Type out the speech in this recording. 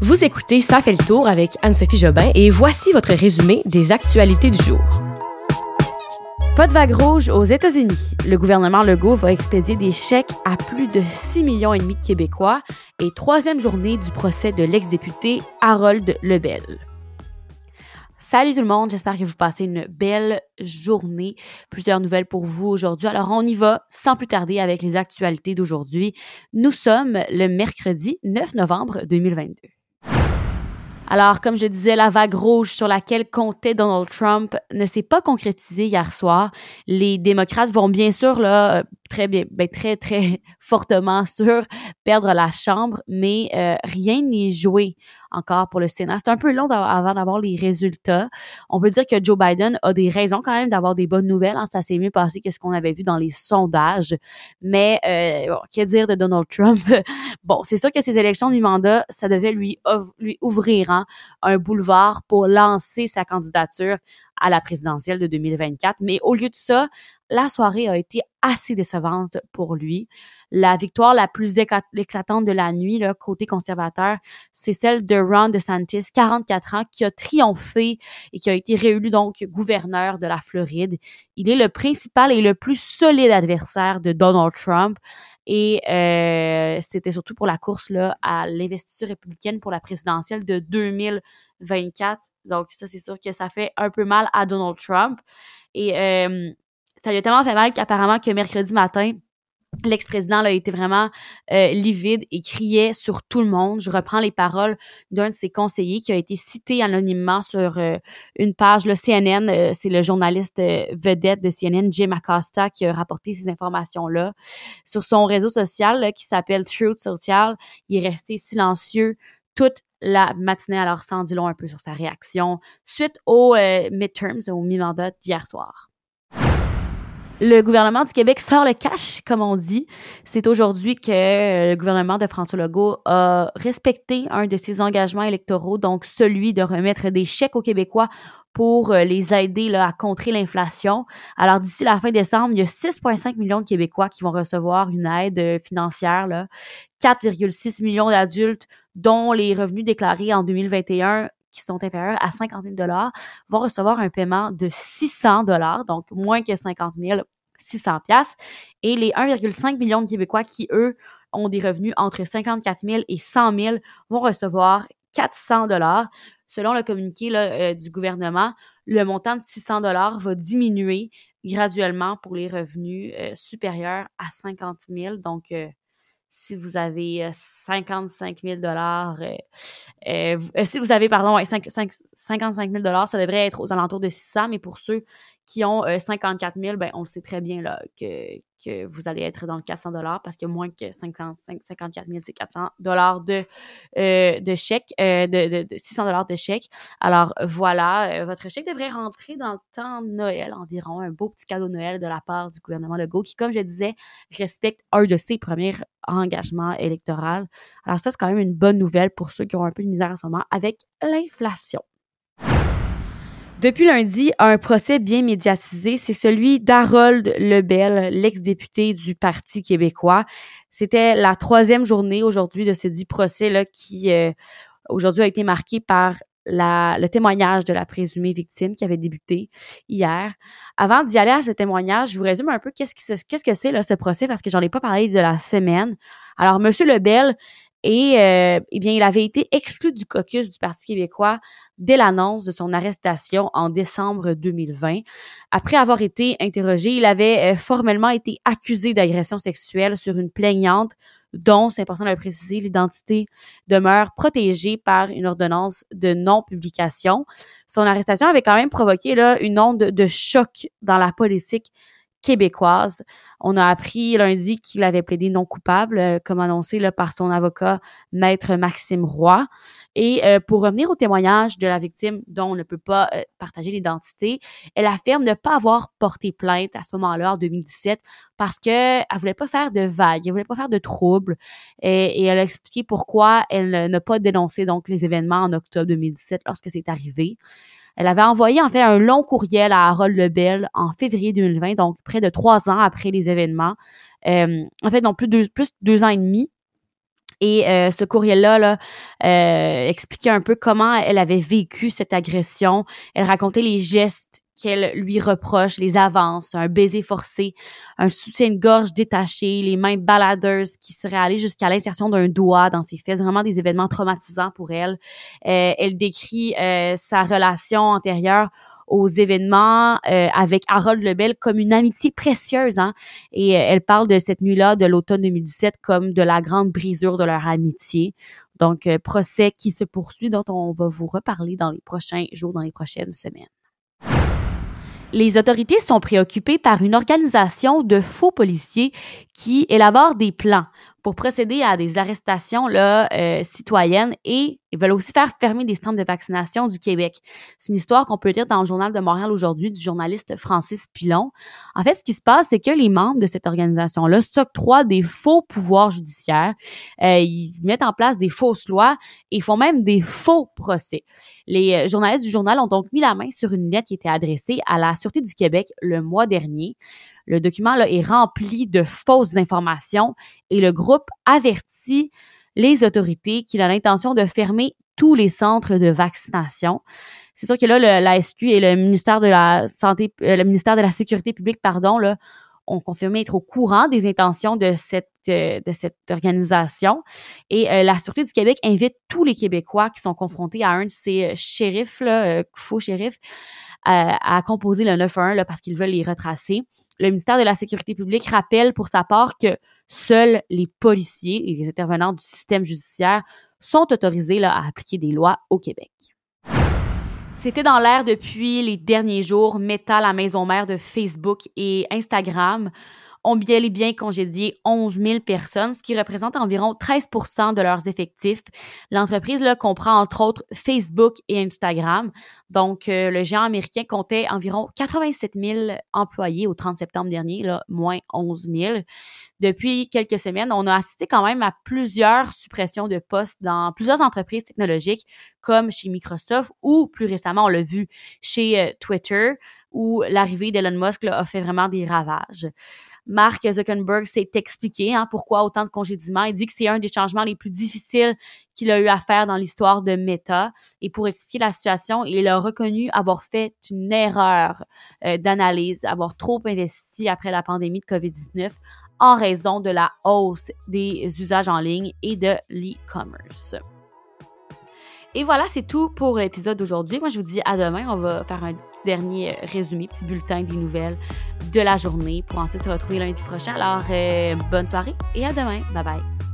Vous écoutez Ça fait le tour avec Anne-Sophie Jobin et voici votre résumé des actualités du jour. Pas de vague rouge aux États-Unis. Le gouvernement Legault va expédier des chèques à plus de 6 millions et demi de Québécois et troisième journée du procès de l'ex-député Harold Lebel. Salut tout le monde, j'espère que vous passez une belle journée. Plusieurs nouvelles pour vous aujourd'hui. Alors on y va sans plus tarder avec les actualités d'aujourd'hui. Nous sommes le mercredi 9 novembre 2022. Alors, comme je disais, la vague rouge sur laquelle comptait Donald Trump ne s'est pas concrétisée hier soir. Les démocrates vont bien sûr là très bien, ben, très très fortement sur perdre la chambre, mais euh, rien n'est joué encore pour le Sénat. C'est un peu long avant d'avoir les résultats. On peut dire que Joe Biden a des raisons quand même d'avoir des bonnes nouvelles. Hein. Ça s'est mieux passé que ce qu'on avait vu dans les sondages. Mais euh, bon, qu'est dire de Donald Trump? bon, c'est sûr que ces élections du mandat, ça devait lui, lui ouvrir hein, un boulevard pour lancer sa candidature à la présidentielle de 2024. Mais au lieu de ça, la soirée a été assez décevante pour lui. La victoire la plus éclatante de la nuit, là, côté conservateur, c'est celle de Ron DeSantis, 44 ans, qui a triomphé et qui a été réélu donc gouverneur de la Floride. Il est le principal et le plus solide adversaire de Donald Trump. Et euh, c'était surtout pour la course là, à l'investiture républicaine pour la présidentielle de 2024. Donc ça, c'est sûr que ça fait un peu mal à Donald Trump. Et euh, ça lui a tellement fait mal qu'apparemment que mercredi matin, L'ex-président a été vraiment euh, livide et criait sur tout le monde. Je reprends les paroles d'un de ses conseillers qui a été cité anonymement sur euh, une page, le CNN, euh, c'est le journaliste vedette de CNN, Jim Acosta, qui a rapporté ces informations-là. Sur son réseau social qui s'appelle Truth Social, il est resté silencieux toute la matinée, alors sans dit long un peu sur sa réaction suite aux midterms, au mi-mandat d'hier soir. Le gouvernement du Québec sort le cash, comme on dit. C'est aujourd'hui que euh, le gouvernement de François Legault a respecté un de ses engagements électoraux, donc celui de remettre des chèques aux Québécois pour euh, les aider là, à contrer l'inflation. Alors d'ici la fin décembre, il y a 6,5 millions de Québécois qui vont recevoir une aide euh, financière. 4,6 millions d'adultes dont les revenus déclarés en 2021 qui sont inférieurs à 50 000 vont recevoir un paiement de 600 donc moins que 50 000 600 Et les 1,5 million de Québécois qui, eux, ont des revenus entre 54 000 et 100 000 vont recevoir 400 dollars. Selon le communiqué euh, du gouvernement, le montant de 600 dollars va diminuer graduellement pour les revenus euh, supérieurs à 50 000. Donc, euh, si vous avez 55 000 dollars, si vous avez, pardon, 55 000 dollars, ça devrait être aux alentours de 600, mais pour ceux qui ont 54 000, ben, on sait très bien là, que, que vous allez être dans le 400 dollars parce que moins que 55, 54 000, c'est 400 dollars de, euh, de chèque, euh, de, de, 600 dollars de chèque. Alors voilà, euh, votre chèque devrait rentrer dans le temps de Noël environ, un beau petit cadeau de Noël de la part du gouvernement Legault qui, comme je disais, respecte un de ses premiers engagements électoraux. Alors ça, c'est quand même une bonne nouvelle pour ceux qui ont un peu de misère en ce moment avec l'inflation. Depuis lundi, un procès bien médiatisé, c'est celui d'Harold Lebel, l'ex-député du Parti québécois. C'était la troisième journée aujourd'hui de ce dit procès-là qui euh, aujourd'hui a été marqué par la, le témoignage de la présumée victime qui avait débuté hier. Avant d'y aller à ce témoignage, je vous résume un peu qu'est-ce, que c'est là, ce procès parce que j'en ai pas parlé de la semaine. Alors, Monsieur Lebel et euh, eh bien, il avait été exclu du caucus du Parti québécois dès l'annonce de son arrestation en décembre 2020. Après avoir été interrogé, il avait euh, formellement été accusé d'agression sexuelle sur une plaignante dont, c'est important de le préciser, l'identité demeure protégée par une ordonnance de non-publication. Son arrestation avait quand même provoqué là, une onde de choc dans la politique québécoise. On a appris lundi qu'il avait plaidé non coupable, euh, comme annoncé par son avocat, maître Maxime Roy. Et euh, pour revenir au témoignage de la victime dont on ne peut pas euh, partager l'identité, elle affirme ne pas avoir porté plainte à ce moment-là, en 2017, parce qu'elle voulait pas faire de vagues, elle voulait pas faire de troubles. Et, et elle a expliqué pourquoi elle n'a pas dénoncé donc les événements en octobre 2017 lorsque c'est arrivé. Elle avait envoyé en fait un long courriel à Harold Lebel en février 2020, donc près de trois ans après les événements. Euh, en fait, donc plus de deux, plus deux ans et demi. Et euh, ce courriel-là là, euh, expliquait un peu comment elle avait vécu cette agression. Elle racontait les gestes qu'elle lui reproche, les avances, un baiser forcé, un soutien-gorge détaché, les mains baladeuses qui seraient allées jusqu'à l'insertion d'un doigt dans ses fesses, vraiment des événements traumatisants pour elle. Euh, elle décrit euh, sa relation antérieure aux événements euh, avec Harold Lebel comme une amitié précieuse. Hein? Et euh, elle parle de cette nuit-là de l'automne 2017 comme de la grande brisure de leur amitié. Donc, euh, procès qui se poursuit, dont on va vous reparler dans les prochains jours, dans les prochaines semaines. Les autorités sont préoccupées par une organisation de faux policiers qui élabore des plans pour procéder à des arrestations là, euh, citoyennes et ils veulent aussi faire fermer des stands de vaccination du Québec. C'est une histoire qu'on peut lire dans le journal de Montréal aujourd'hui du journaliste Francis Pilon. En fait, ce qui se passe, c'est que les membres de cette organisation-là s'octroient des faux pouvoirs judiciaires. Euh, ils mettent en place des fausses lois et font même des faux procès. Les euh, journalistes du journal ont donc mis la main sur une lettre qui était adressée à la Sûreté du Québec le mois dernier. Le document là, est rempli de fausses informations et le groupe avertit les autorités qu'il a l'intention de fermer tous les centres de vaccination. C'est sûr que là, le, la SQ et le ministère de la Santé, euh, le ministère de la Sécurité publique, pardon, là, ont confirmé être au courant des intentions de cette euh, de cette organisation. Et euh, la Sûreté du Québec invite tous les Québécois qui sont confrontés à un de ces shérifs, là, faux shérifs, à composer le 911 là, parce qu'ils veulent les retracer le ministère de la Sécurité publique rappelle pour sa part que seuls les policiers et les intervenants du système judiciaire sont autorisés à appliquer des lois au Québec. C'était dans l'air depuis les derniers jours. Meta, la maison mère de Facebook et Instagram, ont bien et bien congédié 11 000 personnes, ce qui représente environ 13% de leurs effectifs. L'entreprise là, comprend entre autres Facebook et Instagram. Donc, euh, le géant américain comptait environ 87 000 employés au 30 septembre dernier, là, moins 11 000. Depuis quelques semaines, on a assisté quand même à plusieurs suppressions de postes dans plusieurs entreprises technologiques, comme chez Microsoft ou plus récemment, on l'a vu chez euh, Twitter, où l'arrivée d'Elon Musk là, a fait vraiment des ravages. Mark Zuckerberg s'est expliqué hein, pourquoi autant de congédiements. Il dit que c'est un des changements les plus difficiles qu'il a eu à faire dans l'histoire de Meta. Et pour expliquer la situation, il a reconnu avoir fait une erreur euh, d'analyse, avoir trop investi après la pandémie de COVID-19 en raison de la hausse des usages en ligne et de l'e-commerce. Et voilà, c'est tout pour l'épisode d'aujourd'hui. Moi, je vous dis à demain. On va faire un petit dernier résumé, petit bulletin des nouvelles de la journée pour ensuite se retrouver lundi prochain. Alors, euh, bonne soirée et à demain. Bye bye.